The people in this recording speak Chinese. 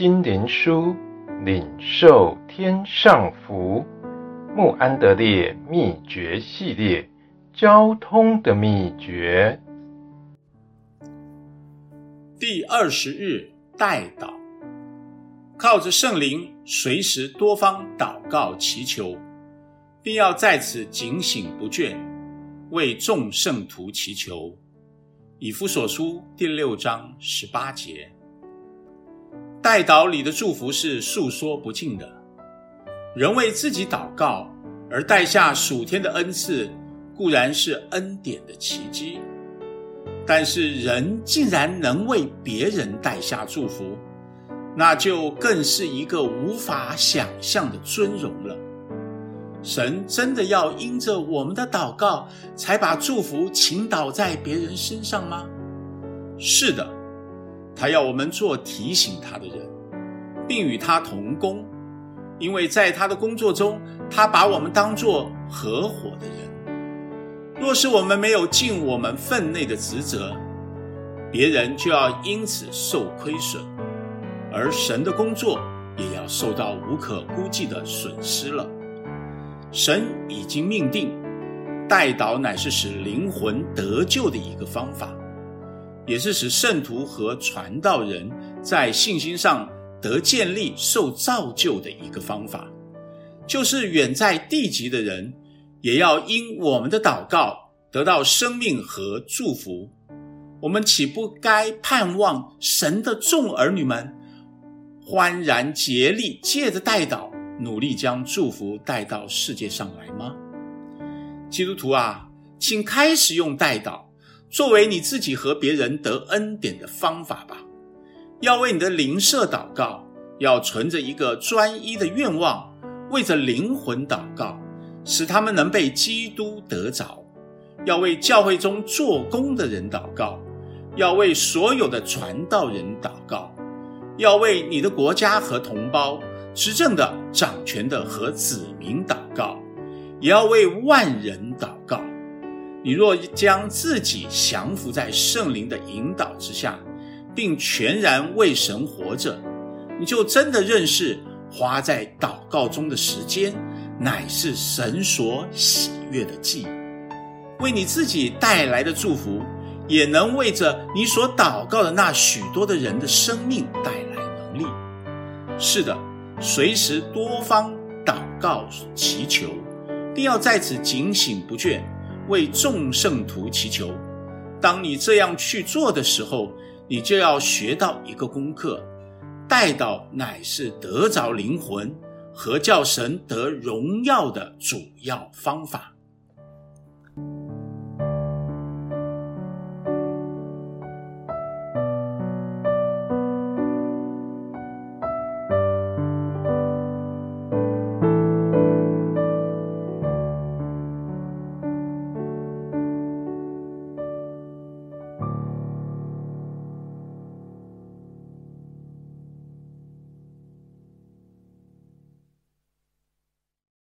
心灵书，领受天上福。穆安德烈秘诀系列，交通的秘诀。第二十日代祷，靠着圣灵，随时多方祷告祈求，并要在此警醒不倦，为众圣徒祈求。以弗所书第六章十八节。代祷里的祝福是诉说不尽的。人为自己祷告而带下属天的恩赐，固然是恩典的奇迹；但是人竟然能为别人带下祝福，那就更是一个无法想象的尊荣了。神真的要因着我们的祷告，才把祝福倾倒在别人身上吗？是的。他要我们做提醒他的人，并与他同工，因为在他的工作中，他把我们当作合伙的人。若是我们没有尽我们分内的职责，别人就要因此受亏损，而神的工作也要受到无可估计的损失了。神已经命定，代祷乃是使灵魂得救的一个方法。也是使圣徒和传道人在信心上得建立、受造就的一个方法，就是远在地极的人，也要因我们的祷告得到生命和祝福。我们岂不该盼望神的众儿女们欢然竭力，借着代祷，努力将祝福带到世界上来吗？基督徒啊，请开始用代祷。作为你自己和别人得恩典的方法吧，要为你的邻舍祷告，要存着一个专一的愿望，为着灵魂祷告，使他们能被基督得着；要为教会中做工的人祷告，要为所有的传道人祷告，要为你的国家和同胞、执政的、掌权的和子民祷告，也要为万人祷告。你若将自己降服在圣灵的引导之下，并全然为神活着，你就真的认识花在祷告中的时间，乃是神所喜悦的祭，为你自己带来的祝福，也能为着你所祷告的那许多的人的生命带来能力。是的，随时多方祷告祈求，并要在此警醒不倦。为众圣徒祈求。当你这样去做的时候，你就要学到一个功课：带到乃是得着灵魂和叫神得荣耀的主要方法。